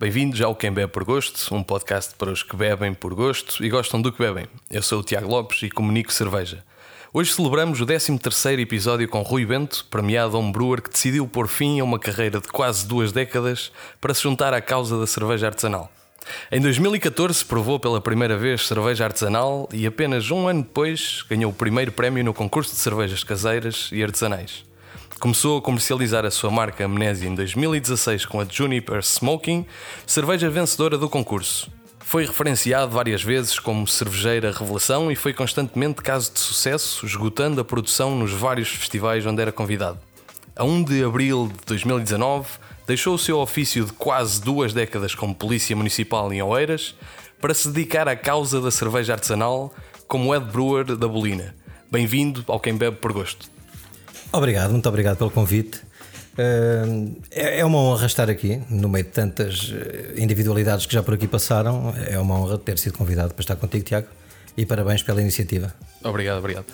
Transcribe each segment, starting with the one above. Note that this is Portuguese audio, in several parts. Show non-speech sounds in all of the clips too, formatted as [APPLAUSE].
Bem-vindos ao Quem Bebe por Gosto, um podcast para os que bebem por gosto e gostam do que bebem. Eu sou o Tiago Lopes e comunico cerveja. Hoje celebramos o 13º episódio com Rui Bento, premiado a um brewer que decidiu pôr fim a uma carreira de quase duas décadas para se juntar à causa da cerveja artesanal. Em 2014 provou pela primeira vez cerveja artesanal e apenas um ano depois ganhou o primeiro prémio no concurso de cervejas caseiras e artesanais. Começou a comercializar a sua marca Amnésia em 2016 com a Juniper Smoking, cerveja vencedora do concurso. Foi referenciado várias vezes como cervejeira revelação e foi constantemente caso de sucesso, esgotando a produção nos vários festivais onde era convidado. A 1 de abril de 2019, deixou o seu ofício de quase duas décadas como polícia municipal em Oeiras para se dedicar à causa da cerveja artesanal como head brewer da Bolina. Bem-vindo ao Quem Bebe por Gosto. Obrigado, muito obrigado pelo convite. É uma honra estar aqui, no meio de tantas individualidades que já por aqui passaram. É uma honra ter sido convidado para estar contigo, Tiago. E parabéns pela iniciativa. Obrigado, obrigado.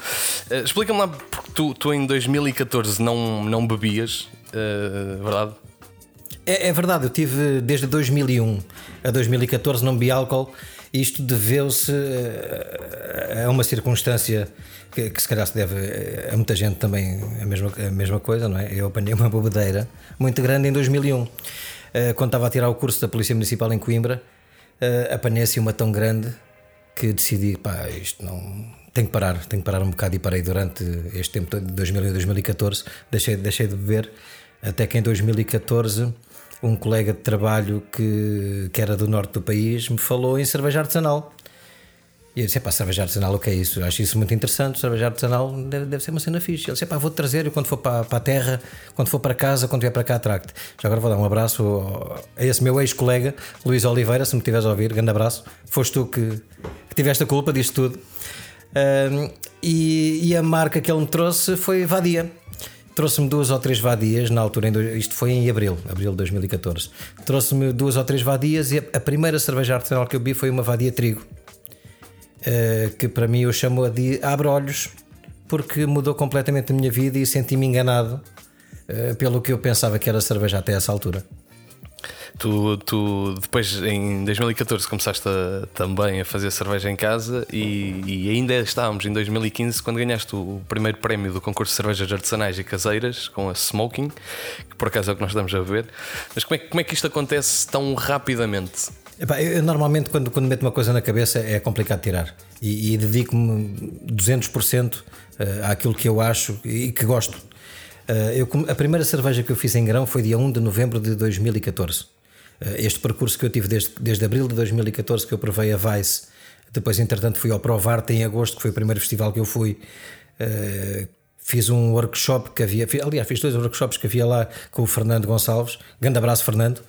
Uh, Explica-me lá, porque tu, tu, em 2014 não, não bebias, uh, verdade? É, é, verdade, eu tive desde 2001 a 2014 não bebi álcool. Isto deveu-se a uma circunstância que, que, se calhar se deve a muita gente também a mesma, a mesma coisa, não é? Eu apanhei uma bobedeira muito grande em 2001. Eh, quando estava a tirar o curso da Polícia Municipal em Coimbra, eh, apanhei assim uma tão grande que decidi, pá, isto não. Tenho que parar, tenho que parar um bocado e parei durante este tempo de 2000 e 2014. Deixei, deixei de beber, até que em 2014 um colega de trabalho que, que era do norte do país me falou em cerveja artesanal. E eu disse: pá, cerveja artesanal, o que é isso? Eu acho isso muito interessante. Cerveja artesanal deve, deve ser uma cena fixe. Ele disse: pá, vou-te trazer. Eu, quando for para, para a terra, quando for para casa, quando vier para cá, trago-te. Já agora vou dar um abraço a esse meu ex-colega, Luís Oliveira, se me estiveres a ouvir. Grande abraço. Foste tu que, que tiveste a culpa disto tudo. Um, e, e, a marca que ele me trouxe foi Vadia. Trouxe-me duas ou três vadias na altura, isto foi em abril, abril de 2014. Trouxe-me duas ou três vadias e a, primeira cerveja artesanal que eu vi foi uma vadia trigo eh, que para mim eu chamo de abre olhos, porque mudou completamente a minha vida e senti-me enganado uh, pelo que eu pensava que era cerveja até essa altura. Tu, tu depois em 2014 começaste a, também a fazer cerveja em casa e, e, ainda estávamos em 2015 quando ganhaste o primeiro prémio do concurso de cervejas artesanais e caseiras com a Smoking, que por acaso é o que nós estamos a ver. Mas como é, como é que isto acontece tão rapidamente? Epá, eu, normalmente, quando, quando meto uma coisa na cabeça, é complicado tirar. E, e dedico-me 200% eh, àquilo que eu acho e que gosto. Eh, eu, a primeira cerveja que eu fiz em grão foi dia 1 de novembro de 2014. Eh, este percurso que eu tive desde, desde abril de 2014, que eu provei a Vice, depois, entretanto, fui ao Provarte em agosto, que foi o primeiro festival que eu fui. Fiz um workshop que havia, aliás, fiz dois workshops que havia lá com o Fernando Gonçalves. Grande abraço, Fernando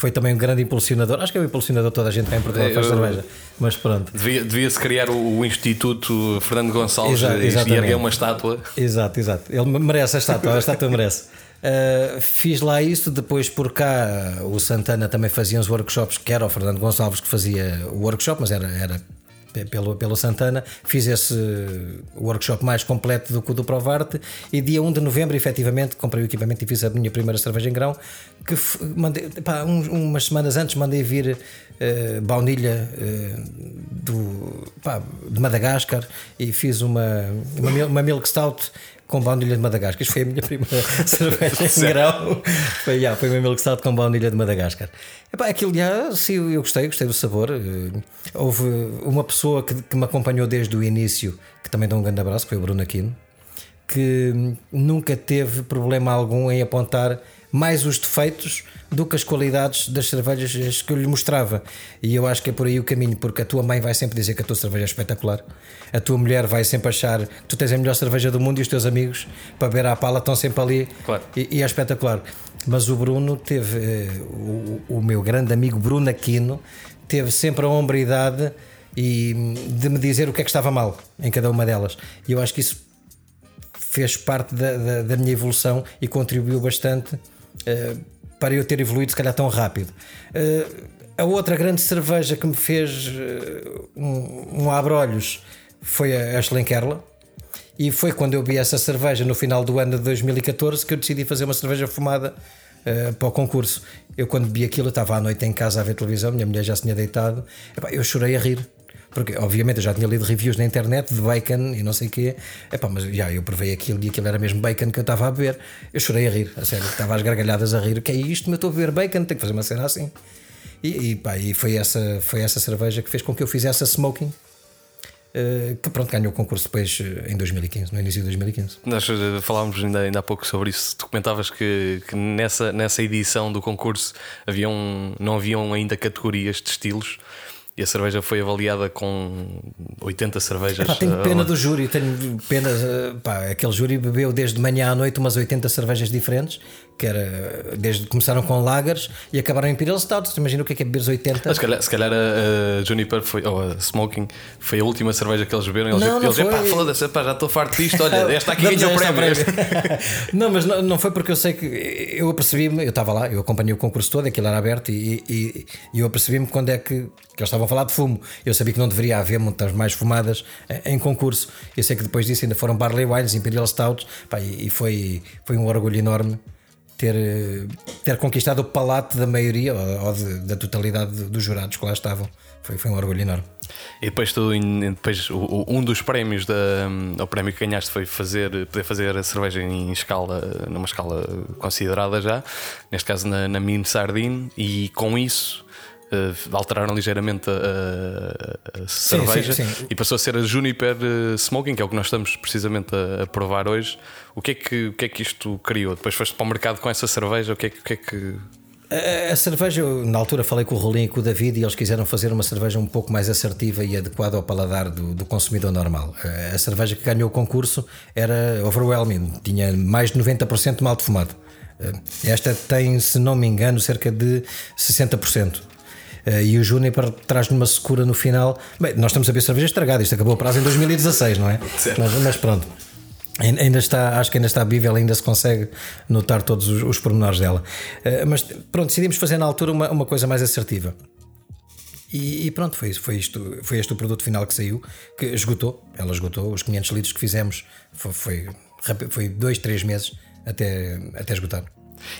foi também um grande impulsionador. Acho que é o impulsionador toda a gente tem em Portugal faz cerveja. Mas pronto. Devia-se devia criar o, o, Instituto Fernando Gonçalves exato, e erguer uma estátua. Exato, exato. Ele merece a estátua, a estátua merece. Uh, fiz lá isso, depois por cá o Santana também fazia uns workshops, que era o Fernando Gonçalves que fazia o workshop, mas era, era pelo, pelo Santana, fiz esse workshop mais completo do que o do Provarte e dia 1 de novembro, efetivamente, comprei o equipamento e fiz a minha primeira cerveja em grão. Que mandei, pá, uns, umas semanas antes mandei vir uh, baunilha uh, do, pá, de Madagascar e fiz uma, uma, uma milk stout com baunilha de Madagascar. Isto foi a minha primeira [LAUGHS] cerveja em grão. Foi, yeah, foi o meu milk stout com baunilha de Madagascar. Epá, aquilo já, sim, eu gostei, gostei do sabor. Eh, houve uma pessoa que, que me acompanhou desde o início, que também dá um grande abraço, que foi o Bruno Aquino, que nunca teve problema algum em apontar mais os defeitos do que as qualidades das cervejas que eu lhe mostrava. E eu acho que é por aí o caminho, porque a tua mãe vai sempre dizer que a tua cerveja é espetacular, a tua mulher vai sempre achar que tu tens a melhor cerveja do mundo e os teus amigos para beber à pala estão sempre ali claro. e, e, é espetacular. Mas o Bruno teve, eh, o, o meu grande amigo Bruno Aquino, teve sempre a hombridade e de me dizer o que é que estava mal em cada uma delas. E eu acho que isso fez parte da, da, da minha evolução e contribuiu bastante uh, para eu ter evoluído se calhar tão rápido. Uh, a outra grande cerveja que me fez uh, um, um abre-olhos foi a, Schlenkerla. E foi quando eu vi essa cerveja no final do ano de 2014 que eu decidi fazer uma cerveja fumada uh, para o concurso. Eu, quando vi aquilo, estava à noite em casa a ver televisão, minha mulher já se tinha deitado, epá, eu chorei a rir. Porque, obviamente, eu já tinha lido reviews na internet de bacon e não sei o quê. Epá, mas já eu provei aquilo e aquilo era mesmo bacon que eu estava a beber. Eu chorei a rir, a sério, estava às gargalhadas a rir. O que é isto? Eu estou a beber bacon, tenho que fazer uma cena assim. E, e, pá, e foi, essa, foi essa cerveja que fez com que eu fizesse a smoking. Uh, que pronto, ganhou o concurso depois eh, em 2015, no início de 2015. Nós eh, falávamos ainda, ainda há pouco sobre isso. Tu comentavas que, que nessa, nessa edição do concurso haviam, não haviam ainda categorias de estilos. E a cerveja foi avaliada com 80 cervejas. Epá, tenho pena do júri, tenho pena. Pá, aquele júri bebeu desde manhã à noite umas 80 cervejas diferentes que era desde começaram com lagers e acabaram em Imperial Stouts. Imagina o que é que é beber 80. se calhar, se calhar a, a Juniper foi, ou a Smoking foi a última cerveja que eles beberam. Eles, não, eles não pá, foda-se, pá, já estou farto disto. Olha, esta aqui ganhou o prémio. [LAUGHS] não, mas não, não, foi porque eu sei que eu apercebi-me, eu estava lá, eu acompanhei o concurso todo, aquilo era aberto e, e, e eu apercebi-me quando é que, que eles estavam a falar de fumo. Eu sabia que não deveria haver muitas mais fumadas em, em concurso. Eu sei que depois disso ainda foram Barley Wines, Imperial Stouts, pá, e, e foi, foi um orgulho enorme ter, ter conquistado o palato da maioria ou, de, da totalidade dos jurados que lá estavam. Foi, foi um orgulho enorme. E depois, tu, depois um dos prémios da, o prémio que ganhaste foi fazer, poder fazer a cerveja em escala, numa escala considerada já, neste caso na, na Mine Sardine, e com isso uh, alteraram ligeiramente a, a, a cerveja sim, sim, sim. e passou a ser a Juniper eh, Smoking, que é o que nós estamos precisamente a, a, provar hoje. O que, é que, o que é que isto criou? Depois foste para o mercado com essa cerveja, o que é, o que, é que a, cerveja, eu, na altura falei com o Rolim e com o David e eles quiseram fazer uma cerveja um pouco mais assertiva e adequada ao paladar do, do consumidor normal. A cerveja que ganhou o concurso era overwhelming, tinha mais de 90% de mal defumado. Esta tem, se não me engano, cerca de 60%. Uh, e o Juniper traz-lhe uma secura no final. Bem, nós estamos a ver cerveja estragada, isto acabou a prazo em 2016, não é? Mas, mas, pronto. Ainda está, acho que ainda está bível, ainda se consegue notar todos os, os pormenores dela. Uh, mas pronto, decidimos fazer na altura uma, uma coisa mais assertiva. E, e, pronto, foi, foi, isto, foi este o produto final que saiu, que esgotou. Ela esgotou. Os 500 litros que fizemos foi, foi, foi dois, três meses até, até esgotar.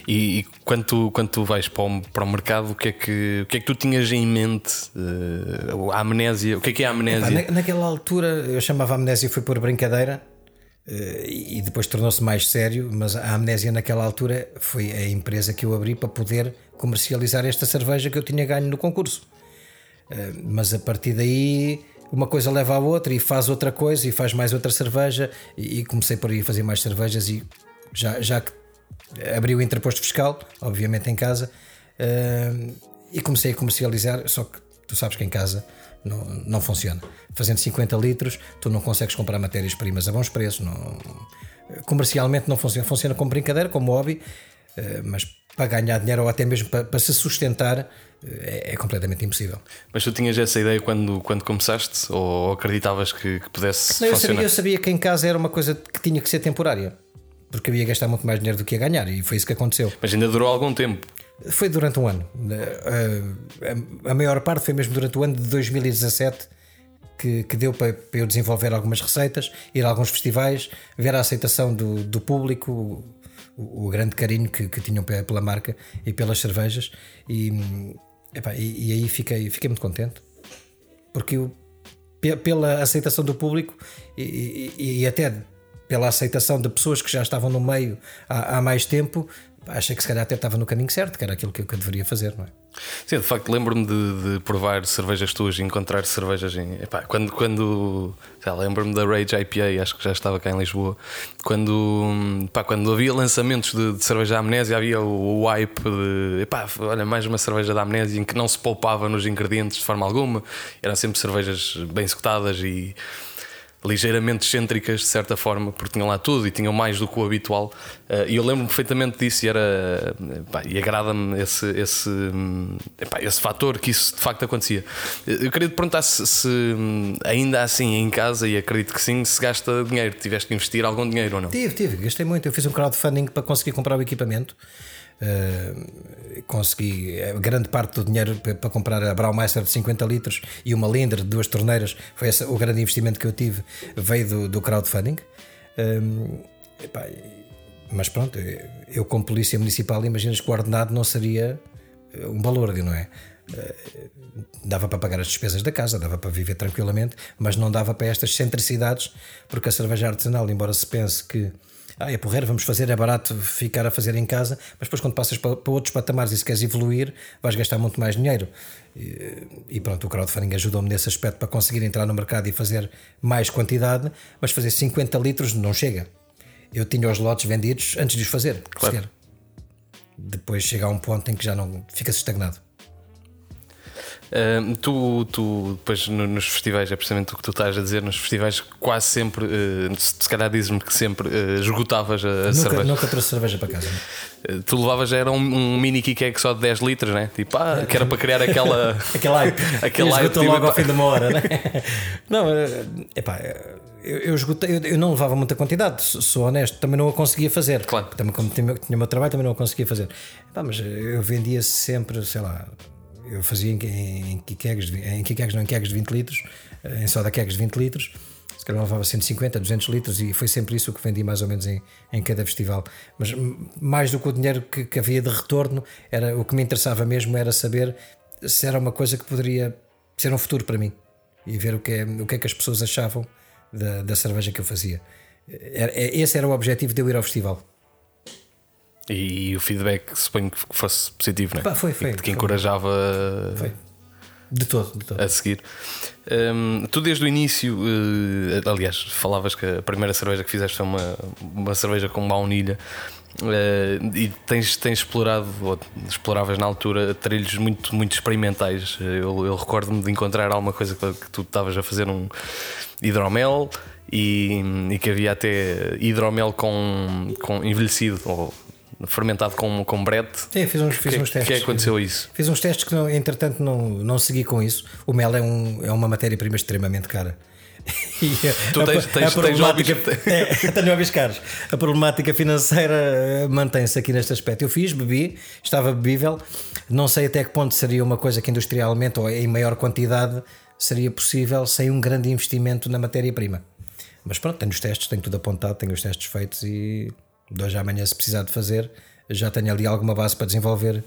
E, e quando, tu, quando tu vais para o, para o mercado, o que, é que, o que é que tu tinhas em mente? Uh, a amnésia, o que é que é a amnésia? Na, naquela altura eu chamava a amnésia foi por brincadeira uh, e depois tornou-se mais sério, mas a amnésia naquela altura foi a empresa que eu abri para poder comercializar esta cerveja que eu tinha ganho no concurso. Uh, mas a partir daí uma coisa leva à outra e faz outra coisa e faz mais outra cerveja e, e comecei por aí a fazer mais cervejas e já, já que abri o interposto fiscal, obviamente em casa, uh, e comecei a comercializar. Só que tu sabes que em casa não, não funciona. Fazendo 50 litros, tu não consegues comprar matérias-primas a bons preços. Não, comercialmente não funciona. Funciona como brincadeira, como hobby, uh, mas para ganhar dinheiro ou até mesmo para, para se sustentar é, é, completamente impossível. Mas tu tinhas essa ideia quando, quando começaste ou acreditavas que, que pudesse não, eu funcionar? Sabia, eu sabia que em casa era uma coisa que tinha que ser temporária porque eu ia gastar muito mais dinheiro do que ia ganhar e foi isso que aconteceu. Mas ainda durou algum tempo? Foi durante um ano. A maior parte foi mesmo durante o ano de 2017 que, que deu para, eu desenvolver algumas receitas, ir a alguns festivais, ver a aceitação do, do público, o, o, grande carinho que, que tinham pela marca e pelas cervejas. E, epá, e, e aí fiquei, fiquei muito contente porque eu, pela aceitação do público e, e, e até pela aceitação de pessoas que já estavam no meio há, há mais tempo, achei que se calhar até estava no caminho certo, que era aquilo que, que eu deveria fazer, não é? Sim, de facto, lembro-me de, de, provar cervejas tuas e encontrar cervejas em. Epá, quando. quando lembro-me da Rage IPA, acho que já estava cá em Lisboa. Quando, epá, quando havia lançamentos de, de cerveja da amnésia, havia o, o hype de. Epá, olha, mais uma cerveja da amnésia em que não se poupava nos ingredientes de forma alguma. Eram sempre cervejas bem executadas e ligeiramente excêntricas, de certa forma, porque tinham lá tudo e tinham mais do que o habitual. Uh, e eu lembro-me perfeitamente disso e, era, pá, e agrada-me esse, esse, epá, esse fator que isso de facto acontecia. Eu queria te perguntar se, se, ainda assim em casa, e acredito que sim, se gasta dinheiro, tiveste que investir algum dinheiro ou não? Tive, tive, gastei muito. Eu fiz um crowdfunding para conseguir comprar o equipamento. Uh, consegui grande parte do dinheiro para comprar a Braumeister de 50 litros e uma Linder de duas torneiras. Foi esse, o grande investimento que eu tive, veio do, do crowdfunding. Um, epá, Mas pronto, eu como polícia municipal, imaginas que o ordenado não seria eh, um valor, não é? Eh, dava para pagar as despesas da casa, dava para viver tranquilamente, mas não dava para estas centricidades, porque a cerveja artesanal, embora se pense que ah, é porreiro, vamos fazer, é barato ficar a fazer em casa, mas depois quando passas para, para outros patamares e se queres evoluir, vais gastar muito mais dinheiro. E, e pronto, o crowdfunding ajudou-me nesse aspecto para conseguir entrar no mercado e fazer mais quantidade, mas fazer 50 litros não chega. Eu tinha os lotes vendidos antes de os fazer, claro. Depois chega a um ponto em que já não ficas estagnado. Uh, tu, tu, depois nos festivais, é precisamente o que tu estás a dizer, nos festivais quase sempre, uh, se calhar dizes-me que sempre uh, esgotavas a, a nunca, cerveja. Nunca trouxe cerveja para casa. Uh, tu levavas, era um, um mini kick só de 10 litros, né? Tipo, ah, que era para criar aquela. [LAUGHS] aquele hype. [LAUGHS] aquele hype. Tipo, logo ao fim de uma hora, né? [LAUGHS] não, epá. Eu, eu, esgotei, eu, eu, não levava muita quantidade, sou honesto, também não a conseguia fazer. Claro. Também, como tinha, tinha o meu trabalho, também não a conseguia fazer. Epá, mas eu vendia sempre, sei lá, eu fazia em, em em kegs, não em kegs de 20 litros, em soda kegs de 20 litros, se calhar levava 150, 200 litros e foi sempre isso que vendi mais ou menos em, em cada festival. Mas mais do que o dinheiro que, que havia de retorno, era o que me interessava mesmo era saber se era uma coisa que poderia ser um futuro para mim e ver o que é, o que, é que as pessoas achavam da, da cerveja que eu fazia. É, esse era o objetivo de eu ir ao festival. E, e o feedback suponho que fosse positivo, não é? Pá, foi, foi. Que encorajava foi. De todo, de todo. a seguir. Um, tu desde o início, uh, aliás, falavas que a primeira cerveja que fizeste foi uma, uma cerveja com baunilha. Uh, e tens, tens explorado, ou exploravas na altura, trilhos muito, muito experimentais. Eu, eu recordo-me de encontrar alguma coisa que, que tu estavas a fazer um hidromel e, e, que havia até hidromel com, com envelhecido ou fermentado com, com brete. Sim, fiz uns, fiz que, uns testes. que aconteceu isso? Fiz uns testes que, não, entretanto, não, não segui com isso. O mel é, um, é uma matéria-prima extremamente cara. [LAUGHS] tu tens, tens, a problemática, tens [LAUGHS] é, tenho hobbies caros. A problemática financeira eh, mantém-se aqui neste aspecto. Eu fiz, bebi, estava bebível. Não sei até que ponto seria uma coisa que industrialmente ou em maior quantidade seria possível sem um grande investimento na matéria-prima. Mas pronto, tenho os testes, tenho tudo apontado, tenho os testes feitos e de hoje à manhã, se precisar de fazer, já tenho ali alguma base para desenvolver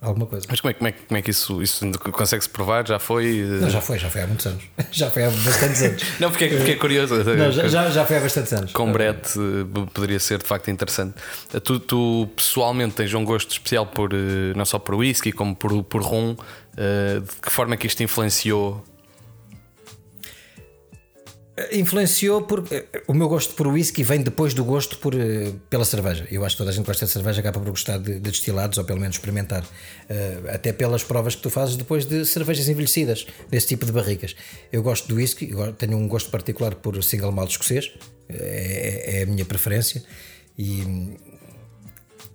alguma coisa. Mas como é, como é, como é que isso, isso consegue-se provar? Já foi? Não, já foi, já foi há muitos anos. [LAUGHS] já foi há bastantes anos. [LAUGHS] não, porque, porque é curioso. Não, já, já, já foi há bastantes anos. Com Brett eh, poderia ser de facto interessante. Tu, tu, pessoalmente tens um gosto especial por eh, não só por whisky, como por, por rum. Eh, de que forma é que isto influenciou influenciou por o meu gosto por whisky vem depois do gosto por, eh, pela cerveja. Eu acho que toda a gente gosta de cerveja, acaba por gostar de, de destilados ou pelo menos experimentar, uh, até pelas provas que tu fazes depois de cervejas envelhecidas, desse tipo de barricas. Eu gosto do whisky, tenho um gosto particular por single malt escocês, é, é a minha preferência e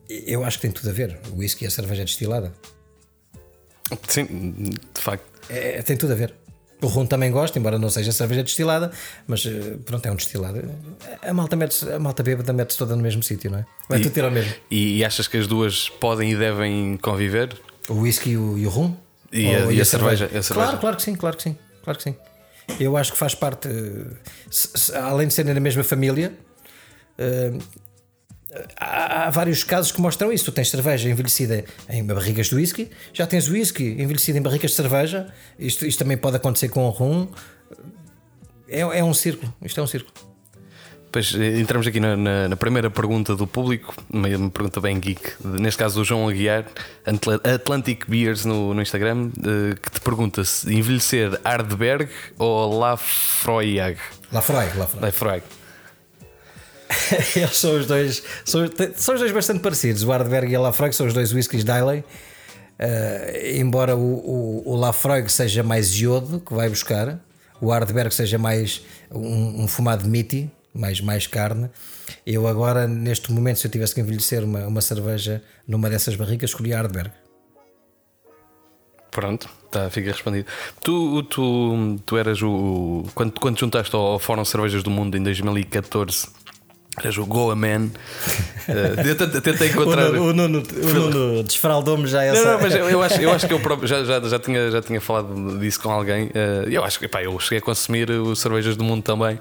eu acho que tem tudo a ver. O whisky e a cerveja destilada. Sim, de facto. É, tem tudo a ver. O rum também gosto, embora não seja cerveja destilada, mas eh, pronto, é um destilado. A malta, mete a malta bêbada mete-se toda no mesmo sítio, não é? Vai tudo ter ao mesmo. E, e, achas que as duas podem e devem conviver? O whisky e o, e o rum? E, a, e a, a, cerveja, cerveja? Claro, claro que sim, claro que sim, claro que sim. Eu acho que faz parte, eh, se, se, além de serem da mesma família, uh, há, vários casos que mostram isso. Tu tens cerveja envelhecida em barrigas de whisky, já tens whisky envelhecido em barrigas de cerveja. Isto, isto também pode acontecer com o rum. É, é um círculo. Isto é um círculo. Pois eh, entramos aqui na, na, na, primeira pergunta do público, uma, uma, pergunta bem geek, neste caso do João Aguiar, Atlantic Beers no, no Instagram, eh, que te pergunta se envelhecer Ardberg ou Lafroig. Lafroig, Lafroig. Lafroig. [LAUGHS] Eles são os dois, são, são os dois bastante parecidos. O Ardberg e a Lafroig são os dois whiskies Diley. Uh, embora o, o, o Lafroig seja mais iodo que vai buscar, o Ardberg seja mais um, um fumado miti, mais, mais carne. Eu agora, neste momento, se eu tivesse que envelhecer uma, uma cerveja numa dessas barricas, escolhi a Ardberg. Pronto, tá, fica respondido. Tu, tu, tu eras o. Quando, quando juntaste ao Fórum Cervejas do Mundo em 2014 Eras o Goa Man. Uh, eu tentei encontrar. o Nuno, Nuno desfraldou-me já essa. Não, não, mas eu acho, eu acho que eu próprio já, já, já, tinha, já tinha falado disso com alguém. Uh, eu acho que pá, eu cheguei a consumir os cervejas do mundo também.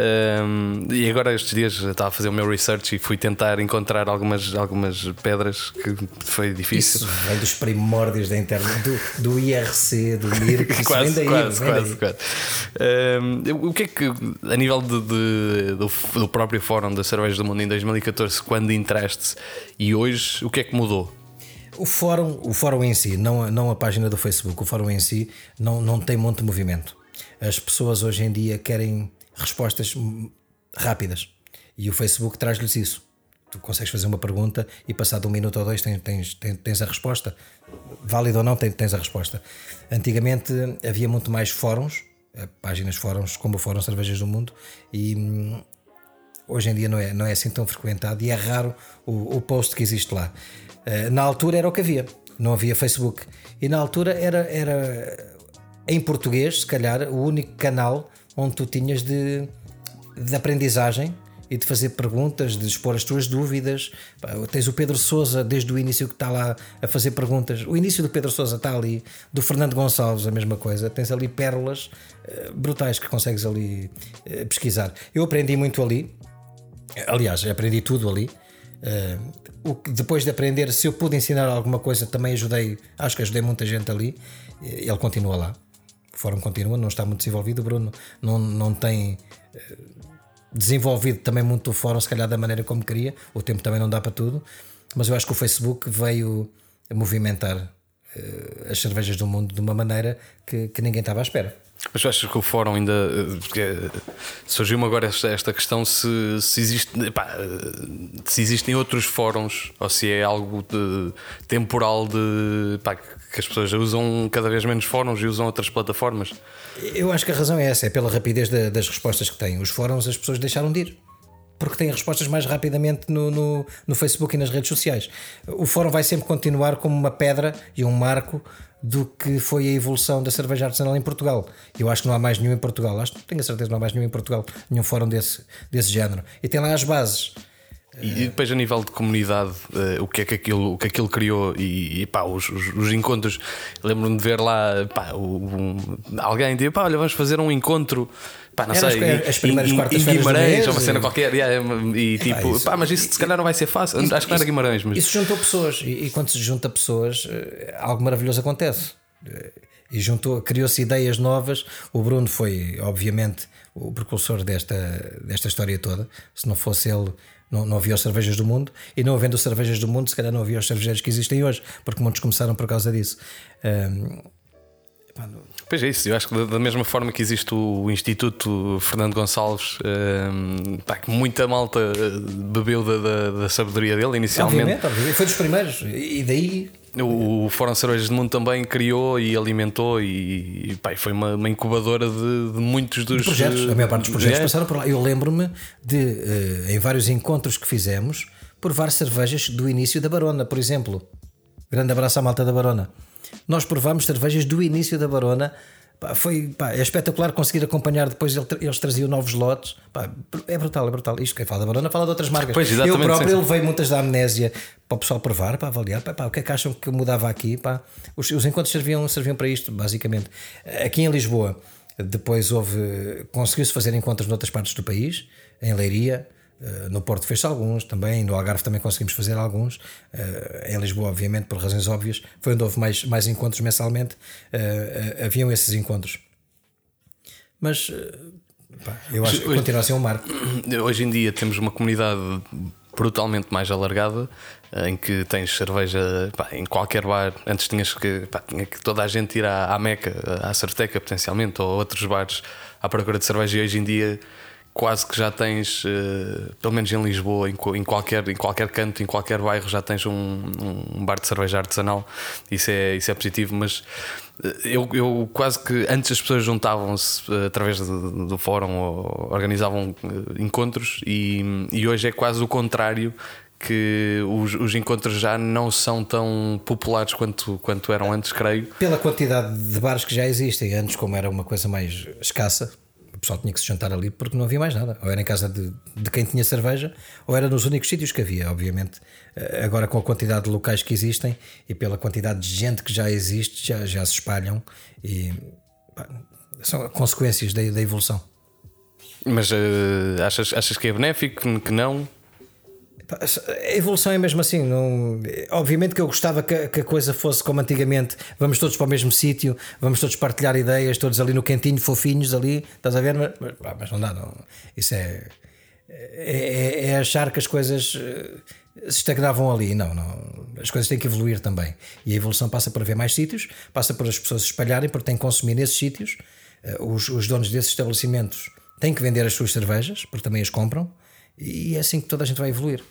Um, e agora estes dias estava a fazer o meu research e fui tentar encontrar algumas, algumas pedras que foi difícil. Isso vem dos primórdios da internet, do, do IRC, do MIRC, [LAUGHS] quase, daí, quase, quase, quase. Um, o que é que, a nível de, de, do, do próprio fórum da Cerveja do Mundo em 2014, quando entraste e hoje, o que é que mudou? O fórum, o fórum em si, não, a- não a página do Facebook, o fórum em si não, não tem muito movimento. As pessoas hoje em dia querem respostas rápidas e o Facebook traz-lhes isso. Tu consegues fazer uma pergunta e passado um minuto ou dois tens, tens, tens, a resposta. Válido ou não, tens, tens a resposta. Antigamente havia muito mais fóruns, eh, páginas fóruns como o Fórum Cervejas do Mundo e hum, hoje em dia não é, não é assim tão frequentado e é raro o, o post que existe lá. Eh, na altura era o que havia, não havia Facebook. E na altura era, era em português, se calhar, o único canal onde tu tinhas de, de aprendizagem e de fazer perguntas, de expor as tuas dúvidas. Tens o Pedro Souza desde o início que está lá a fazer perguntas. O início do Pedro Souza está ali, do Fernando Gonçalves, a mesma coisa. Tens ali pérolas eh, brutais que consegues ali eh, pesquisar. Eu aprendi muito ali. Aliás, aprendi tudo ali. Eh, o que- depois de aprender, se eu pude ensinar alguma coisa, também ajudei. Acho que ajudei muita gente ali. Ele continua lá. O fórum continua, não está muito desenvolvido. O Bruno não, não tem eh, desenvolvido também muito o fórum, se calhar da maneira como queria. O tempo também não dá para tudo. Mas eu acho que o Facebook veio movimentar eh, as cervejas do mundo de uma maneira que, que ninguém estava à espera. Mas achas que o fórum ainda. eh, Porque surgiu-me agora esta, esta questão se, se, existe, pá, eh, se existem outros fóruns ou se é algo de, temporal de. Pá, que as pessoas usam cada vez menos fóruns e usam outras plataformas. Eu acho que a razão é essa, é pela rapidez da- das respostas que têm. Os fóruns as pessoas deixaram de ir. Porque têm respostas mais rapidamente no, no, no Facebook e nas redes sociais. O fórum vai sempre continuar como uma pedra e um marco do que foi a evolução da cerveja artesanal em Portugal. Eu acho que não há mais nenhum em Portugal. Acho tenho a certeza que não há mais nenhum em Portugal, nenhum fórum desse, desse género. E tem lá as bases. E e depois a nível de comunidade, eh, o que é que aquilo, o que aquilo criou e, e pá, os, os, os encontros. Lembro-me de ver lá pá, um- alguém dizer, pá, olha, vamos fazer um encontro. Pá, não sei, as- primeiras em, em Guimarães, ou uma cena e- qualquer, yeah, e tipo, isso- pá, mas isso se calhar não vai ser fácil. Acho que não era Guimarães, mas Isso juntou pessoas e, e quando se junta pessoas, eh, algo maravilhoso acontece. Eh, E juntou, criou-se ideias novas. O Bruno foi, obviamente, o precursor desta, desta história toda. Se não fosse ele, não, não havia os cervejas do mundo. E não havendo cervejas do mundo, se calhar não havia os cervejeiros que existem hoje, porque muitos começaram por causa disso. Não- Pois é isso, eu acho que da, mesma forma que existe o Instituto Fernando Gonçalves, pá, que muita malta eh, bebeu da, da, da sabedoria dele inicialmente. obviamente, obviamente, foi dos primeiros. E daí O, Fórum Cervejas do Mundo também criou e alimentou e, e, pá, foi uma, uma incubadora de, de muitos dos projetos, a maior parte dos projetos É. passaram por lá. Eu lembro-me de, eh, em vários encontros que fizemos, provar cervejas do início da Barona, por exemplo. Grande abraço à malta da Barona. Nós provámos cervejas do início da Barona. Pá, foi, pá, é espetacular conseguir acompanhar. Depois ele- eles traziam novos lotes. Pá, é brutal, é brutal. Isto quem fala da Barona fala de outras marcas. Pois, Eu próprio sim, levei muitas da amnésia para o pessoal provar, para avaliar. Pá, o que é que acham que mudava aqui? Pá? Os, os encontros serviam, serviam para isto, basicamente. Aqui em Lisboa, depois houve. Conseguiu-se fazer encontros noutras partes do país, em Leiria. Eh, No Porto fez alguns também, no Algarve também conseguimos fazer alguns. eh, Em Lisboa, obviamente, por razões óbvias, foi onde houve mais, mais encontros mensalmente. eh, Haviam esses encontros. Mas pá, eu acho que hoje- continua a ser um marco. [CLEARS THROAT] Hoje em dia temos uma comunidade brutalmente mais alargada em que tens cerveja pá, em qualquer bar. Antes tinhas que, pá, tinha que toda a gente ir à, à Meca, à Certeca potencialmente, ou a outros bares à procura de cerveja. E hoje em dia quase que já tens, eh, pelo menos em Lisboa, em, em qualquer, em qualquer canto, em qualquer bairro, já tens um, um bar de cerveja artesanal. Isso é, isso é positivo, mas eh, eu, eu quase que antes as pessoas juntavam-se eh, através do, do fórum ou organizavam encontros e, e hoje é quase o contrário que os, os encontros já não são tão populares quanto, quanto eram antes, creio. Pela quantidade de bares que já existem, antes, como era uma coisa mais escassa, pessoal tinha que se jantar ali porque não havia mais nada. Ou era em casa de, de quem tinha cerveja, ou era nos únicos sítios que havia, obviamente. Eh, Agora, com a quantidade de locais que existem e pela quantidade de gente que já existe, já, já se espalham e pá, são consequências da, da evolução. Mas uh, achas, achas que é benéfico? Que não? A evolução é mesmo assim. Não... Obviamente que eu gostava que, que, a coisa fosse como antigamente: vamos todos para o mesmo sítio, vamos todos partilhar ideias, todos ali no cantinho, fofinhos ali, estás a ver? Mas, mas não dá, não. Isso é, é, é, achar que as coisas eh, se estagnavam ali. Não, não. As coisas têm que evoluir também. E a evolução passa por haver mais sítios, passa por as pessoas se espalharem, porque têm que consumir nesses sítios. Eh, os, os donos desses estabelecimentos têm que vender as suas cervejas, porque também as compram. E é assim que toda a gente vai evoluir.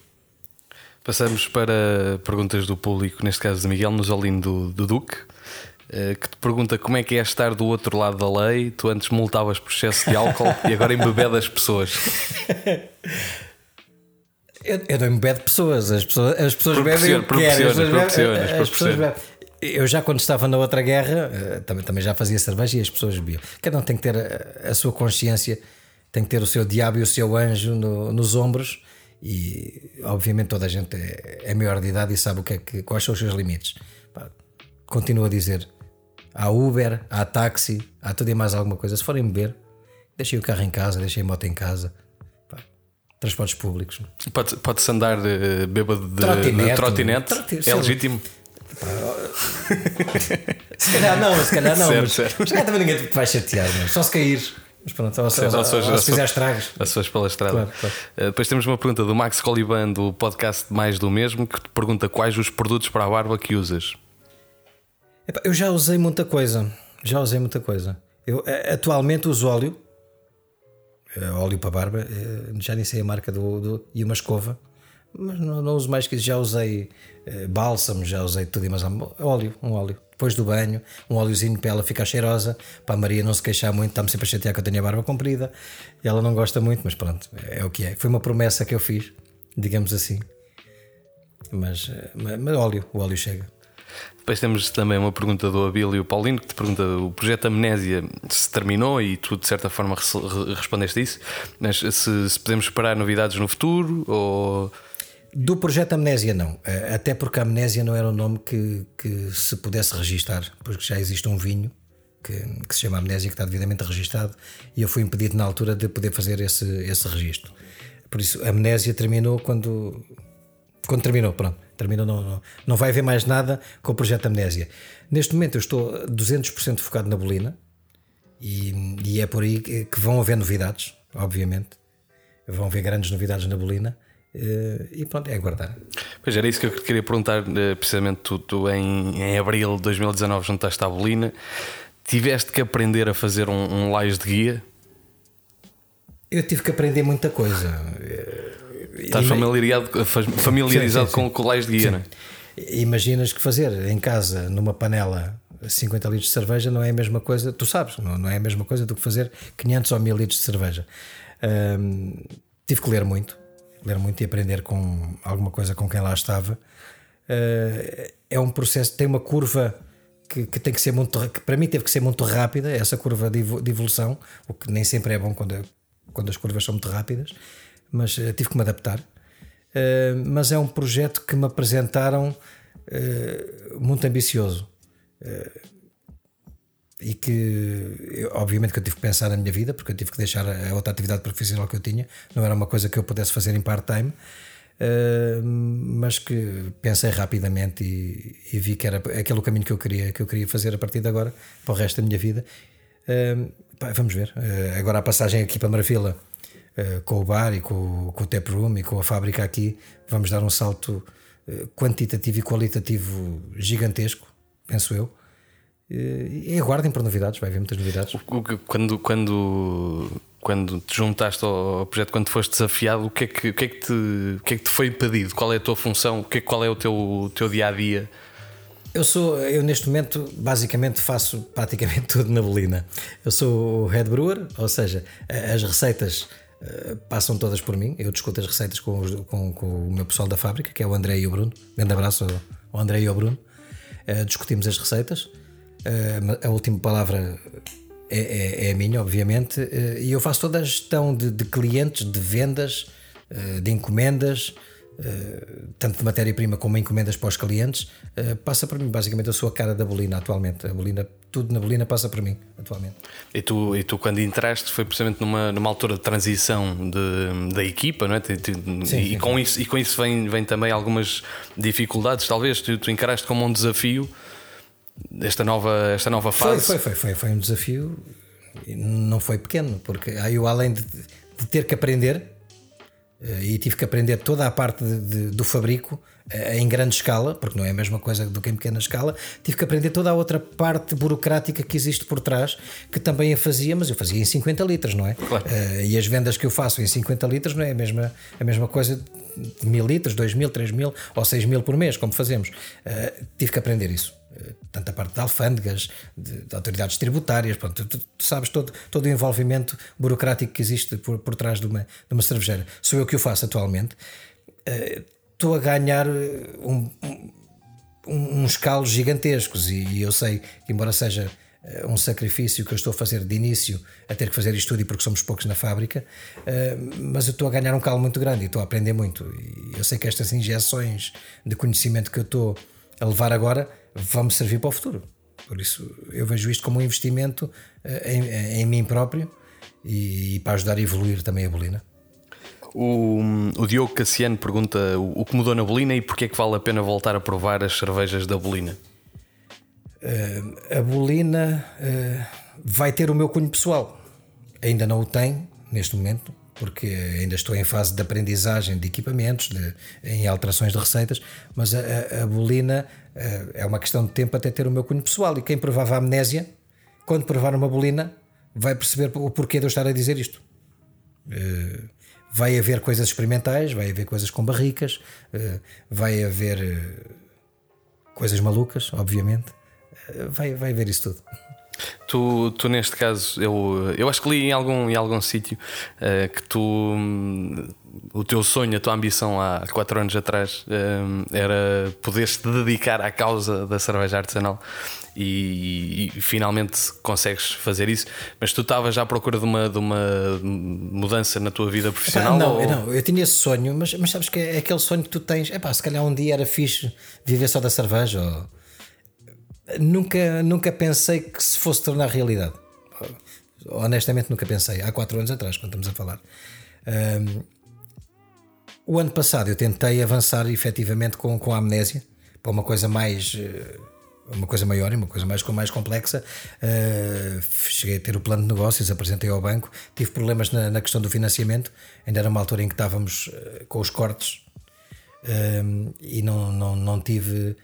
Passamos para perguntas do público, neste caso de Miguel Nosolino do, do Duque, eh, que te pergunta como é que é estar do outro lado da lei. Tu antes multavas por excesso de álcool e agora embebeda as pessoas. [LAUGHS] Eu, eu não embebedo pessoas, as pessoas, as pessoas bebem o que querem. As pessoas bebem. Eu já quando estava na outra guerra eh, também, também já fazia cerveja e as pessoas bebiam. Cada um tem que ter a, a sua consciência, tem que ter o seu diabo e o seu anjo no, nos ombros e obviamente toda a gente é, é maior de idade e sabe o que é que, quais são os seus limites. Pá, continuo a dizer: há Uber, há táxi, há tudo e mais alguma coisa. Se forem beber, deixem o carro em casa, deixem a moto em casa. Pá, transportes públicos. Pode-se pode andar uh, bêbado de trotinete. É legítimo. se calhar não, se calhar não. Certo, mas, certo. mas também ninguém te vai chatear, não. só se cair. Mas pronto, ou, Certo, ou, ou, ou se fizer estragos. As suas pela estrada. Claro, claro. Uh, depois temos uma pergunta do Max Coliban do podcast Mais do Mesmo que te pergunta quais os produtos para a barba que usas. Eu já usei muita coisa. Já usei muita coisa. Eu atualmente uso óleo. Eh, óleo para barba. Eh, já nem sei a marca do, do e uma escova. Mas não, não, uso mais que isso. Já usei bálsamo, já usei tudo e mais óleo, um óleo depois do banho, um óleozinho para ela ficar cheirosa, para a Maria não se queixar muito, está-me sempre a chatear que eu tenho a barba comprida e ela não gosta muito, mas pronto, é o que é. Foi uma promessa que eu fiz, digamos assim. Mas, mas, mas óleo, o óleo chega. Depois temos também uma pergunta do Abílio Paulino que te pergunta: o projeto Amnésia se terminou e tu, de certa forma, respondeste isso, mas se, se podemos esperar novidades no futuro ou do projeto Amnésia, não. Eh, até porque Amnésia não era um nome que, que se pudesse registar, porque já existe um vinho que, que, se chama Amnésia, que está devidamente registado, e eu fui impedido na altura de poder fazer esse, esse registro. Por isso, Amnésia terminou quando. Quando terminou, pronto. Terminou, não, não, não vai haver mais nada com o projeto Amnésia. Neste momento, eu estou 200% focado na bolina, e, e é por aí que vão haver novidades, obviamente. Vão haver grandes novidades na bolina. Uh, e pronto, é aguardar. Pois era isso que eu queria perguntar, uh, precisamente tu, tu, em, em abril de 2019 juntaste à Bolina, tiveste que aprender a fazer um, um lais de guia? Eu tive que aprender muita coisa. Estás familiarizado, familiarizado sim, sim, sim. com, o lais de guia, não é? Imaginas que fazer em casa, numa panela, 50 litros de cerveja não é a mesma coisa, tu sabes, não, não é a mesma coisa do que fazer 500 ou 1000 litros de cerveja. tive que ler muito, ler muito e aprender com alguma coisa com quem lá estava. Uh, é um processo, tem uma curva que, que, tem que ser muito, que para mim teve que ser muito rápida, essa curva de, evolução, o que nem sempre é bom quando, quando as curvas são muito rápidas, mas uh, tive que me adaptar. Uh, mas é um projeto que me apresentaram muito ambicioso e que obviamente que eu tive que pensar na minha vida porque eu tive que deixar a outra atividade profissional que eu tinha. Não era uma coisa que eu pudesse fazer em part-time. Uh, mas que pensei rapidamente e, e, vi que era aquele o caminho que eu queria que eu queria fazer a partir de agora para o resto da minha vida. Uh, pá, vamos ver. Uh, agora a passagem aqui para Maravilha com o bar e com, com o tap room e com a fábrica aqui vamos dar um salto quantitativo e qualitativo gigantesco penso eu e aguardem por novidades, vai haver muitas novidades. Quando, quando, quando te juntaste ao projeto, quando foste desafiado, o que é que, o que, é que, te, o que, é que te foi pedido? Qual é a tua função? O que é, qual é o teu, o teu dia a dia? Eu sou, eu neste momento basicamente faço praticamente [LAUGHS] tudo na Bolina. Eu sou o head brewer, ou seja, as receitas uh, passam todas por mim. Eu discuto as receitas com, os, com, com, o meu pessoal da fábrica, que é o André e o Bruno. Grande abraço ao André e ao Bruno. Uh, discutimos as receitas. Uh, a última palavra é, é, é, a minha, obviamente, uh, e eu faço toda a gestão de, de clientes, de vendas, uh, de encomendas, tanto de matéria-prima como encomendas para os clientes, passa por mim. Basicamente, eu sou a cara da Bolina atualmente. A Bolina, tudo na Bolina passa por mim atualmente. E tu, e tu quando entraste, foi precisamente numa, numa altura de transição de, da equipa, não é? Sim, e, sim, com sim. Isso, e com isso vem, vem também algumas dificuldades, talvez. Tu, tu encaraste como um desafio esta nova, esta nova fase. Foi, foi, foi, foi, foi um desafio, não foi pequeno, porque aí eu, além de, de ter que aprender eh, e tive que aprender toda a parte de, de, do fabrico eh, em grande escala, porque não é a mesma coisa do que em pequena escala. Tive que aprender toda a outra parte burocrática que existe por trás, que também a fazia, mas eu fazia em 50 litros, não é? Claro. Uh, e as vendas que eu faço em 50 litros não é a mesma, a mesma coisa de mil litros, 2 mil, 3 mil ou 6 mil por mês, como fazemos. Tive que aprender isso. Uh, tanto a parte de alfândegas, de, de autoridades tributárias, pronto, tu, tu, sabes todo, todo o envolvimento burocrático que existe por, por trás de uma, de uma cervejeira. Sou eu que o faço atualmente. Uh, estou a ganhar um, um, uns calos gigantescos e, e eu sei que, embora seja eh, um sacrifício que eu estou a fazer de início a ter que fazer estúdio porque somos poucos na fábrica, eh, mas eu estou a ganhar um calo muito grande e estou a aprender muito. E eu sei que estas injeções de conhecimento que eu estou a levar agora vão-me servir para o futuro. Por isso eu vejo isto como um investimento eh, em, em mim próprio e, e, para ajudar a evoluir também a bolina. O, o Diogo Cassiano pergunta o, o que mudou na bolina e porque é que vale a pena voltar a provar as cervejas da bolina. Uh, a bolina uh, vai ter o meu cunho pessoal. Ainda não o tem neste momento, porque ainda estou em fase de aprendizagem de equipamentos, de, em alterações de receitas, mas a, a, a bolina uh, é uma questão de tempo até ter o meu cunho pessoal. E quem provava a amnésia, quando provar uma bolina, vai perceber o porquê de eu estar a dizer isto. vai haver coisas experimentais, vai haver coisas com barricas, vai haver coisas malucas, obviamente vai, vai ver isso tudo. Tu, tu neste caso, eu, eu acho que li em algum, em algum sítio uh, que tu, um, o teu sonho, a tua ambição há quatro anos atrás um, era poderes te dedicar à causa da cerveja artesanal e, e, finalmente consegues fazer isso. Mas tu estavas já à procura de uma, de uma mudança na tua vida profissional? não, ou... não, eu tinha esse sonho, mas, mas sabes que é aquele sonho que tu tens. É pá, se calhar um dia era fixe viver só da cerveja ou nunca, nunca pensei que se fosse tornar realidade. Honestamente, nunca pensei. Há quatro anos atrás, quando estamos a falar. Um, o ano passado eu tentei avançar efetivamente com, com a amnésia para uma coisa mais. Eh, uma coisa maior e uma coisa mais, mais complexa. Uh, cheguei a ter o plano de negócios, apresentei ao banco, tive problemas na, na questão do financiamento. Ainda era uma altura em que estávamos uh, com os cortes e não, não, não tive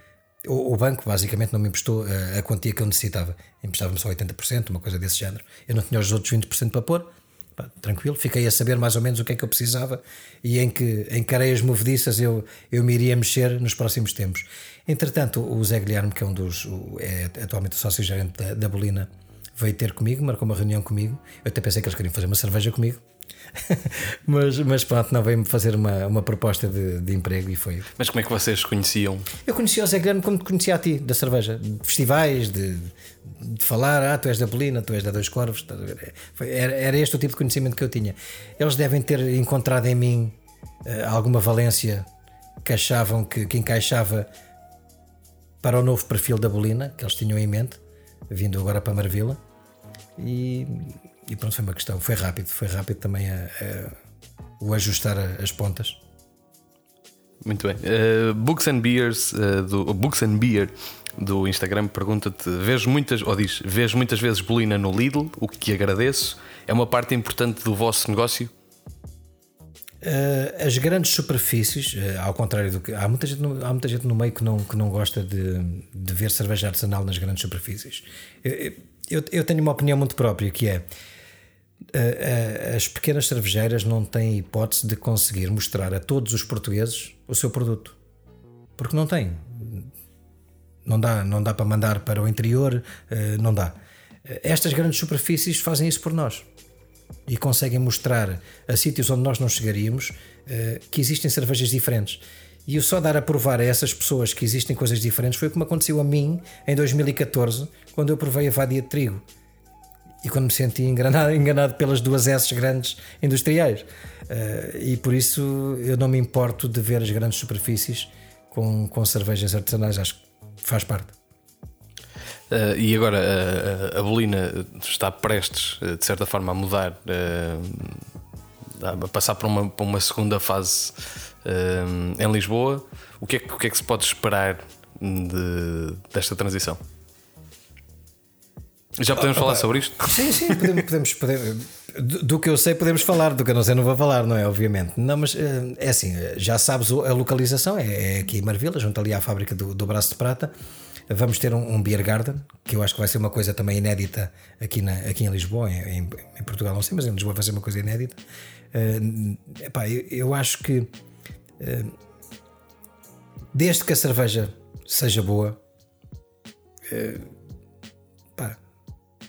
o, banco basicamente não me emprestou a, a quantia que eu necessitava. Emprestava-me só 80%, uma coisa desse género. Eu não tinha os outros 20% para pôr. Pá, tranquilo, fiquei a saber mais ou menos o que é que eu precisava e em que em careias movediças eu, eu me iria mexer nos próximos tempos. Entretanto, o Zé Guilherme, que é um dos o, é atualmente o sócio-gerente da, da Bolina, veio ter comigo, marcou uma reunião comigo. Eu até pensei que eles queriam fazer uma cerveja comigo. [LAUGHS] mas, mas pronto, não veio-me fazer uma, uma proposta de, de emprego e foi. Mas como é que vocês conheciam? Eu conhecia o Zé Grande como te conhecia a ti, da cerveja, de festivais, de, de falar, ah, tu és da Polina, tu és da Dois Corvos, era, era este o tipo de conhecimento que eu tinha. Eles devem ter encontrado em mim uh, alguma valência que achavam que, que encaixava para o novo perfil da Bolina que eles tinham em mente, vindo agora para Marvila. E, e pronto, foi uma questão. Foi rápido, foi rápido também a, a, o ajustar as pontas. Muito bem. Uh, Books and Beers, uh, do Books and Beer do Instagram pergunta-te: vês muitas, ou diz, vês muitas vezes bolina no Lidl, o que agradeço. É uma parte importante do vosso negócio? Uh, as grandes superfícies, ao contrário do que. Há muita gente no, há muita gente no meio que não, que não gosta de, de ver cerveja artesanal nas grandes superfícies. Eu, eu, eu tenho uma opinião muito própria que é as pequenas cervejeiras não têm hipótese de conseguir mostrar a todos os portugueses o seu produto. Porque não têm. Não dá, não dá para mandar para o interior, eh, não dá. Estas grandes superfícies fazem isso por nós e conseguem mostrar a sítios onde nós não chegaríamos eh, que existem cervejas diferentes. E o só dar a provar a essas pessoas que existem coisas diferentes foi como aconteceu a mim em 2014, quando eu provei a vadia de trigo e quando me senti enganado, [LAUGHS] enganado pelas duas S grandes industriais. Uh, e por isso eu não me importo de ver as grandes superfícies com, com cervejas artesanais, acho que faz parte. Uh, e agora uh, a Bolina está prestes, de certa forma, a mudar, a passar para uma, para uma segunda fase em Lisboa. O que, é, o que é que se pode esperar de, desta transição? Já podemos ah, falar sobre isto? Sim, sim, podemos, podemos, podemos do, do, que eu sei podemos falar, do que eu não sei não vou falar, não é? Obviamente. Não, mas eh, é assim, já sabes a localização, é, é aqui em Marvila, junto ali à fábrica do, do Braço de Prata. Vamos ter um, um, Beer Garden, que eu acho que vai ser uma coisa também inédita aqui, na, aqui em Lisboa, em, em, Portugal não sei, mas em Lisboa vai ser uma coisa inédita. Uh, epá, eu, eu, acho que uh, desde que a cerveja seja boa, uh,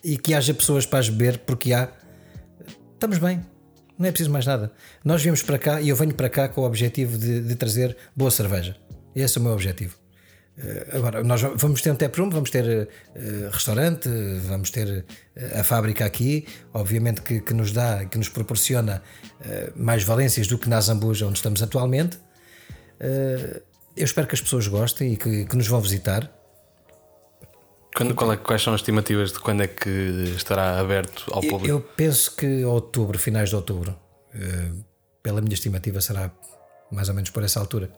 e que haja pessoas para as beber, porque há. Estamos bem, não é preciso mais nada. Nós viemos para cá e eu venho para cá com o objetivo de, de trazer boa cerveja. Esse é o meu objetivo. Uh, agora, nós vamos ter um tap room, vamos ter uh, restaurante, vamos ter uh, a fábrica aqui, obviamente que, que, nos dá, que nos proporciona mais valências do que na Zambuja, onde estamos atualmente. eu espero que as pessoas gostem e que, que nos vão visitar. Quando, é, quais são as estimativas de quando é que estará aberto ao público? Eu penso que outubro, finais de outubro. Uh, pela minha estimativa, será mais ou menos por essa altura.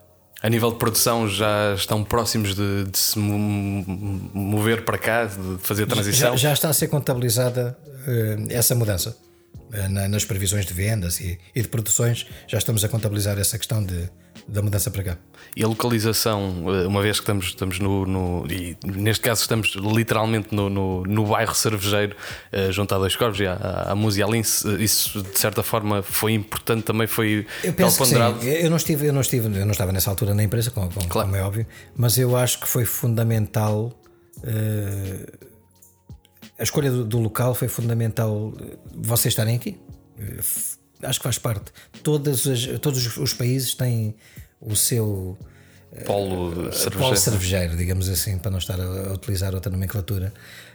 A nível de produção, já estão próximos de, de se mover para cá, de fazer a transição? Já, já está a ser contabilizada uh, essa mudança. Uh, na, nas previsões de vendas e, e, de produções, já estamos a contabilizar essa questão de, da mudança para cá. E a localização, eh, uma vez que estamos, estamos no, no E neste caso estamos literalmente no, no, no bairro cervejeiro, uh, junto a dois corvos e à, à isso de certa forma foi importante também, foi eu penso que sim. Eu não estive, eu não estive, eu não estava nessa altura na empresa, como, como, claro. como é óbvio, mas eu acho que foi fundamental. Uh, a escolha do, do, local foi fundamental vocês estarem aqui. Acho que faz parte. Todas as, todos os países têm o seu polo cervejeiro. polo cervejeiro, digamos assim, para não estar a, a utilizar outra nomenclatura.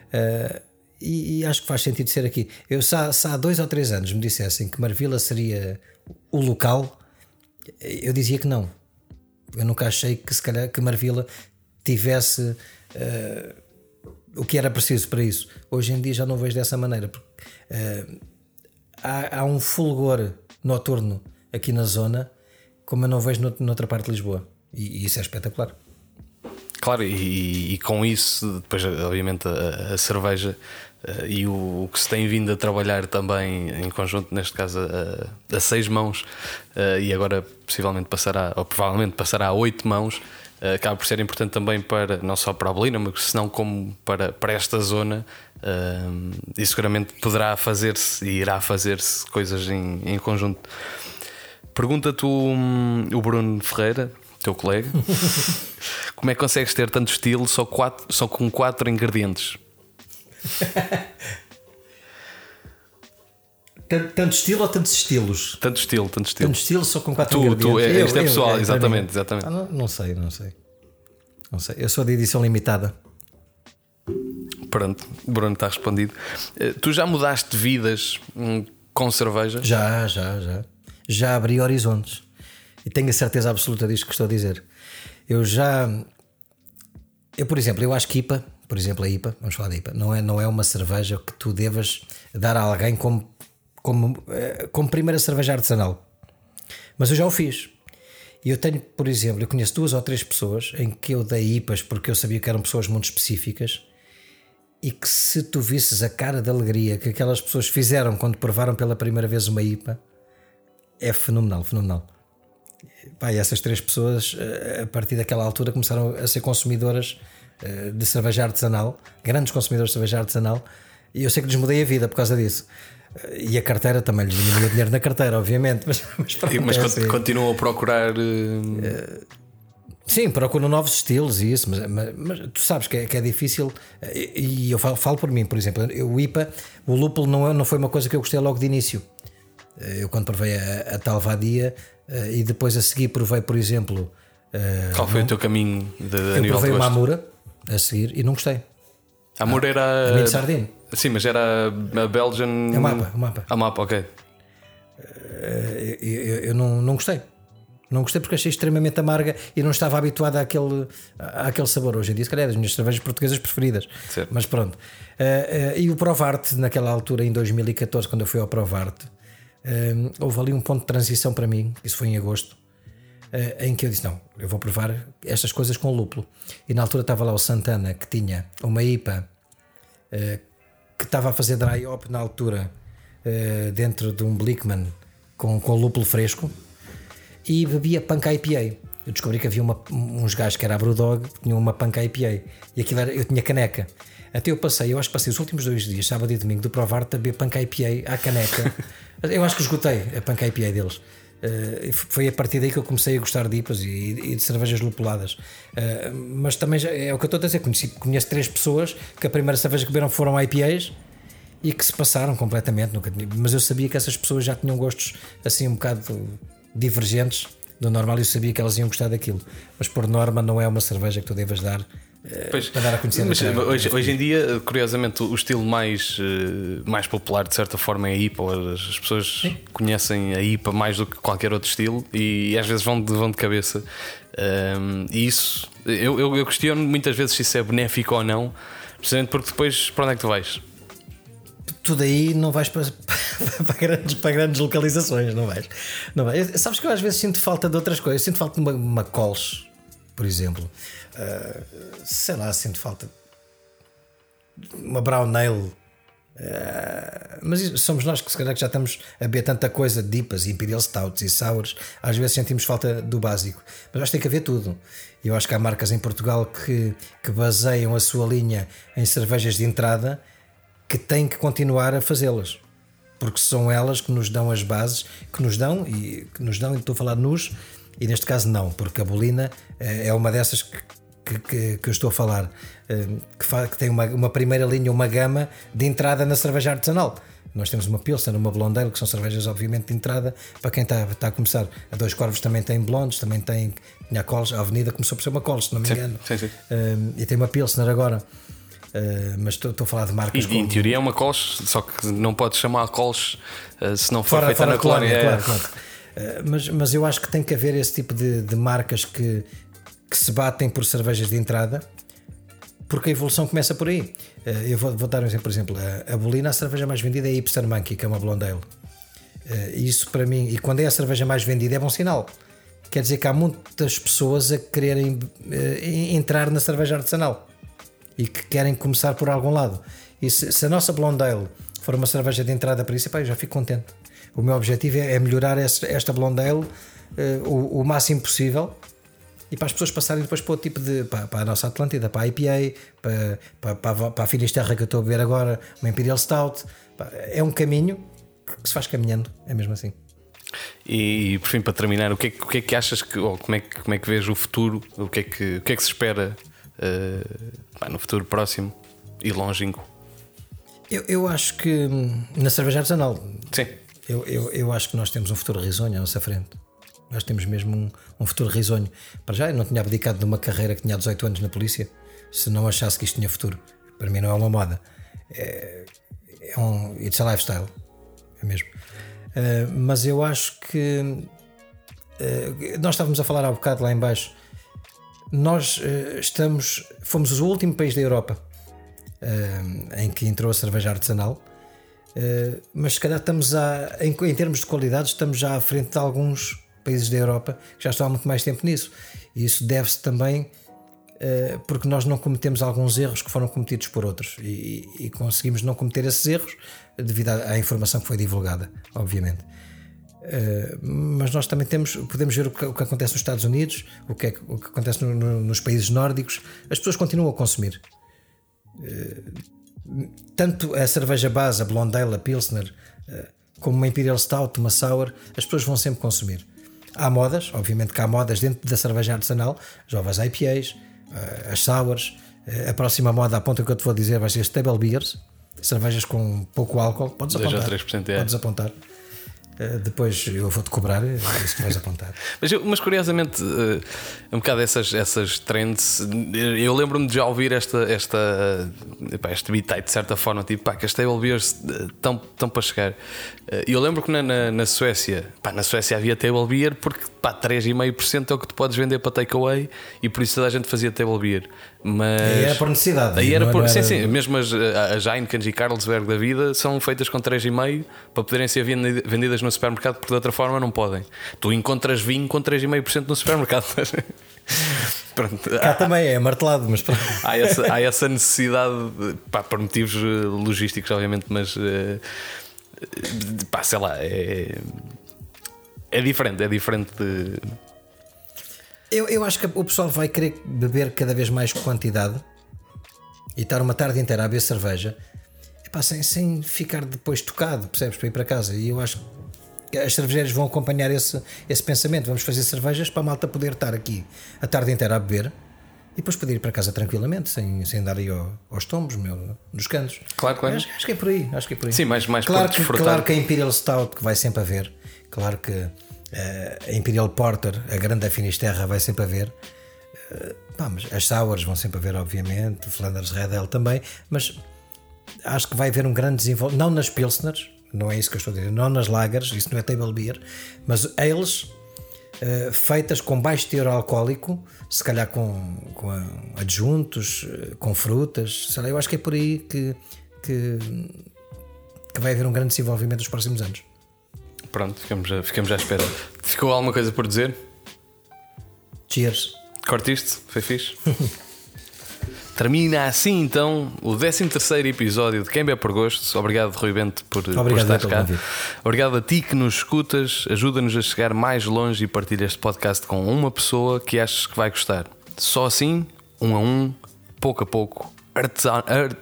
Uh, e, e, acho que faz sentido ser aqui. Eu, se há, se há, dois ou três anos me dissessem que Marvila seria o local, eu dizia que não. Eu nunca achei que se calhar que Marvila tivesse uh, o que era preciso para isso. Hoje em dia já não vejo dessa maneira. Porque, uh, há, há um fulgor noturno aqui na zona como eu não vejo noutra parte de Lisboa. E, e isso é espetacular. Claro, e, e, com isso, depois, obviamente, a, a cerveja uh, e o, o, que se tem vindo a trabalhar também em conjunto, neste caso, a, a seis mãos, uh, e agora possivelmente passará, ou provavelmente passará a oito mãos, acaba por ser importante também para, não só para a Belina, mas senão como para, para esta zona. e seguramente poderá fazer-se e irá fazer-se coisas em, em conjunto. Pergunta-te o, o Bruno Ferreira, teu colega, [LAUGHS] como é que consegues ter tanto estilo só, quatro, só com quatro ingredientes? [LAUGHS] Tanto estilo ou tantos estilos? Tanto estilo, tanto estilo. Tanto estilo só com quatro tu. Tu, é, isto é pessoal, eu, exatamente. exatamente. Ah, não, não, sei, não sei. Não sei. Eu sou de edição limitada. Pronto, Bruno está respondido. Eh, tu já mudaste vidas hum, com cerveja? Já, já, já já abri horizontes. E tenho a certeza absoluta disto que estou a dizer. Eu já. Eu, por exemplo, eu acho que IPA, por exemplo, a IPA, vamos falar da IPA, não é, não é uma cerveja que tu devas dar a alguém como, como, eh, como primeira cerveja artesanal. Mas eu já o fiz. E eu tenho, por exemplo, eu conheço duas ou três pessoas em que eu dei IPAs porque eu sabia que eram pessoas muito específicas e que se tu visses a cara de alegria que aquelas pessoas fizeram quando provaram pela primeira vez uma IPA, é fenomenal, fenomenal. Pai, essas três pessoas, eh, a partir daquela altura, começaram a ser consumidoras eh, de cerveja artesanal, grandes consumidores de cerveja artesanal, e eu sei que lhes mudei a vida por causa disso. Eh, e a carteira também lhes diminuiu dinheiro na carteira, obviamente. Mas, [LAUGHS] mas, mas é assim. continuam a procurar. Uh... Sim, procuram novos estilos e isso, mas, mas, mas tu sabes que é, que é, difícil. E eu falo, falo por mim, por exemplo, o IPA, o lúpulo não, é, não foi uma coisa que eu gostei logo de início. Eu quando provei a, a Talvadia eh, e depois a seguir provei, por exemplo. Eh, Qual foi o teu caminho de, a eu provei uma Amura a seguir e não gostei. A Amura era. A Mini Sardine. Sim, mas era a Belgian. É o mapa, o mapa. A mapa, ok. Eu, eu, eu não, não gostei. Não gostei porque achei extremamente amarga e não estava habituado àquele, àquele sabor. Hoje em dia, se calhar, é das minhas cervejas portuguesas preferidas. Certo. Mas pronto. Uh, uh, e o Provarte, naquela altura, em 2014, quando eu fui ao Provarte, houve ali um ponto de transição para mim, isso foi em agosto, em que eu disse: Não, eu vou provar estas coisas com lúpulo. E na altura estava lá o Santana, que tinha uma IPA que estava a fazer dry hop na altura, dentro de um Blickman com, com lúpulo fresco e bebia Punk IPA. Eu descobri que havia uma, uns gajos que era a Brewdog que tinham uma Punk IPA e aquilo era, eu tinha caneca. Até eu passei, eu acho que passei os últimos dois dias, sábado e domingo, do provar a beber Punk IPA à caneca. [LAUGHS] eu acho que esgotei a Punk IPA deles. Uh, foi a partir daí que eu comecei a gostar de IPAs e, e de cervejas lupuladas. Uh, mas também já, é o que eu estou a dizer. Conheci, conheço três pessoas que a primeira cerveja que beberam foram IPAs e que se passaram completamente. Nunca mas eu sabia que essas pessoas já tinham gostos assim um bocado divergentes do normal e eu sabia que elas iam gostar daquilo. Mas por norma não é uma cerveja que tu devas dar pois, para dar a conhecer. Mas, hoje, hoje, em dia, curiosamente, o estilo mais, eh, mais popular de certa forma é a IPA. As pessoas Sim. conhecem a IPA mais do que qualquer outro estilo e às vezes vão de, vão de cabeça. Um, e isso, eu, eu, eu questiono muitas vezes se isso é benéfico ou não, precisamente porque depois para onde é que tu vais? tu daí não vais para, [LAUGHS] para, grandes, para grandes localizações, não vais. Não vais. Sabes que eu às vezes sinto falta de outras coisas, sinto falta de uma, uma cols, por exemplo. Uh, sei lá, sinto falta uma brown ale. Uh, mas somos nós que se calhar que já estamos a beber tanta coisa de dipas, imperial stouts e sours, às vezes sentimos falta do básico. Mas acho que tem que haver tudo. Eu acho que há marcas em Portugal que, que baseiam a sua linha em cervejas de entrada que tem que continuar a fazê-las. Porque são elas que nos dão as bases, que nos dão, e que nos dão, e estou a falar nos, e neste caso não, porque a bolina eh, é uma dessas que, que, que eu estou a falar, eh, que, faz, que tem uma, uma primeira linha, uma gama de entrada na cerveja artesanal. Nós temos uma Pilsen, uma Blonde Ale, que são cervejas, obviamente, de entrada para quem está, está a começar. A Dois Corvos também tem blondes, também tem. Tinha a Coles, a Avenida começou por ser uma Coles, se não me engano. Sim, sim. Um, e tem uma Pilsner agora. Uh, mas estou a falar de marcas. E, como... em teoria é uma Colch, só que não pode chamar Colch uh, se não for fora, feita fora na colónia. colónia é. claro, claro. Uh, mas, mas eu acho que tem que haver esse tipo de, de marcas que, que se batem por cervejas de entrada, porque a evolução começa por aí. eu vou, vou, dar um exemplo, por exemplo, a, a Bolina, a cerveja mais vendida é a Hipster Monkey, que é uma blonde ale. isso para mim, e quando é a cerveja mais vendida é bom sinal. Quer dizer que há muitas pessoas a quererem entrar na cerveja artesanal e que querem começar por algum lado. E se, se a nossa Blonde Ale for uma cerveja de entrada para isso, epá, eu já fico contente. O meu objetivo é, é melhorar esta, esta Blonde Ale uh, o, o, máximo possível e para as pessoas passarem depois para o tipo de. para, para a nossa Atlântida, para a IPA, para, para, para, para a Finisterra que eu estou a beber agora, uma Imperial Stout. É um caminho que se faz caminhando, é mesmo assim. E por fim, para terminar, o que é, o que, é que achas que, ou como é que, como é que vês o futuro? O que é que, o que, é que se espera uh, no futuro próximo e longínquo? Eu, eu acho que hum, na cerveja artesanal, sim. Eu, eu, eu acho que nós temos um futuro risonho à nossa frente. Nós temos mesmo um, um futuro risonho. Para já, eu não tinha abdicado de uma carreira que tinha 18 anos na polícia se não achasse que isto tinha futuro. Para mim, não é uma moda. É, é um. It's a lifestyle. É mesmo. Uh, mas eu acho que. Uh, nós estávamos a falar há bocado lá embaixo nós uh, estamos, fomos o último país da Europa em que entrou a cerveja artesanal, mas se calhar estamos a, em, em, termos de qualidade, estamos já à frente de alguns países da Europa que já estão há muito mais tempo nisso. E isso deve-se também porque nós não cometemos alguns erros que foram cometidos por outros e, e conseguimos não cometer esses erros devido à, à informação que foi divulgada, obviamente. Uh, mas nós também temos, podemos ver o que, o que, acontece nos Estados Unidos, o que, é, o que acontece no, no, nos países nórdicos. As pessoas continuam a consumir. Uh, tanto a cerveja base, a Blonde Ale, a Pilsner, uh, como uma Imperial Stout, uma Sour, as pessoas vão sempre consumir. Há modas, obviamente que há modas dentro da cerveja artesanal, jovens IPAs, as Sours. a próxima moda, a ponta que eu te vou dizer, vai ser Stable Beers, cervejas com pouco álcool. Podes apontar. 3%, é. Podes apontar. Uh, depois eu vou-te cobrar é isso que vais apontar. [LAUGHS] mas, mas curiosamente, uh, um bocado essas, essas trends, eu lembro-me de já ouvir esta, esta, uh, este beat de certa forma, tipo, pá, que as table beers estão, para chegar. Eu lembro que na, na, na, Suécia, pá, na Suécia havia table beer porque pá, 3,5% é o que tu podes vender para takeaway e por isso toda a gente fazia table beer. Mas aí era por necessidade. Aí era por, sim, sim, mesmo as, as Heineken e Carlsberg da vida são feitas com 3,5 para poderem ser vendidas no supermercado, porque de outra forma não podem. Tu encontras vinho com 3,5% no supermercado. [LAUGHS] Pronto. Cá também é martelado, mas há, essa, há essa necessidade, pá, por motivos eh, logísticos, obviamente, mas uh, pá, sei lá, é, é diferente, é diferente de. Eu, eu acho que o pessoal vai querer beber cada vez mais quantidade e estar uma tarde inteira a beber cerveja epá, sem, sem ficar depois tocado, percebes? Para ir para casa. E eu acho que as cervejeiras vão acompanhar esse, esse pensamento. Vamos fazer cervejas para a malta poder estar aqui a tarde inteira a beber e depois poder ir para casa tranquilamente, sem, sem dar aí ao, aos tombos, meu, nos cantos. Claro, claro. Acho, acho, que é por aí. Acho que é por aí. Sim, mais, mais claro, que, claro que a Imperial Stout que vai sempre haver, claro que uh, a Imperial Porter, a grande da Finisterra, vai sempre haver. Uh, pá, mas as Sours vão sempre haver, obviamente, Flanders Red Ale também, mas acho que vai haver um grande desenvolvimento, não nas Pilsners, não é isso que eu estou a dizer, não nas Lagers, isso não é table beer, mas ales uh, feitas com baixo teor alcoólico, se calhar com, com adjuntos, com frutas, sei lá, eu acho que é por aí que, que, que vai haver um grande desenvolvimento nos próximos anos. Pronto, ficamos, ficamos à espera. Ficou alguma coisa por dizer? Cheers. Cortiste? Foi fixe? [LAUGHS] Termina assim então o 13 episódio de Quem Bebe por Gosto. Obrigado, Rui Bento, por, Obrigado por estar cá. Obrigado a ti que nos escutas. Ajuda-nos a chegar mais longe e partilha este podcast com uma pessoa que achas que vai gostar. Só assim, um a um, pouco a pouco,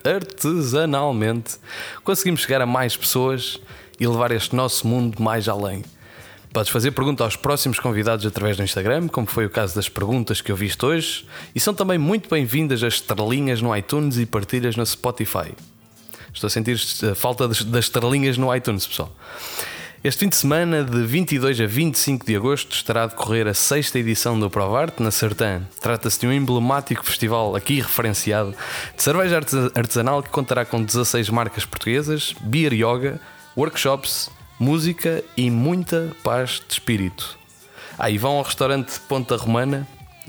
artesanalmente, conseguimos chegar a mais pessoas e levar este nosso mundo mais além. Podes fazer pergunta aos próximos convidados através do Instagram, como foi o caso das perguntas que eu viste hoje, e são também muito bem-vindas as estrelinhas no iTunes e partilhas no Spotify. Estou a sentir a falta das estrelinhas no iTunes, pessoal. Este fim de semana, de 22 a 25 de agosto, estará a decorrer a sexta edição do Provarte na Sertã. Trata-se de um emblemático festival aqui referenciado de cerveja artesanal que contará com 16 marcas portuguesas, beer yoga, workshops, música e muita paz de espírito. Aí ah, vão ao restaurante Ponta Romana,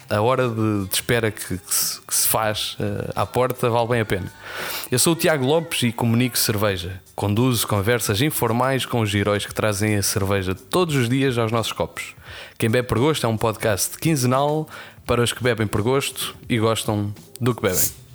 a hora de, de espera que, que, se, que, se, faz uh, à porta vale bem a pena. Eu sou o Tiago Lopes e comunico cerveja. Conduzo conversas informais com os heróis que trazem a cerveja todos os dias aos nossos copos. Quem bebe por gosto é um podcast quinzenal para os que bebem por gosto e gostam do que bebem.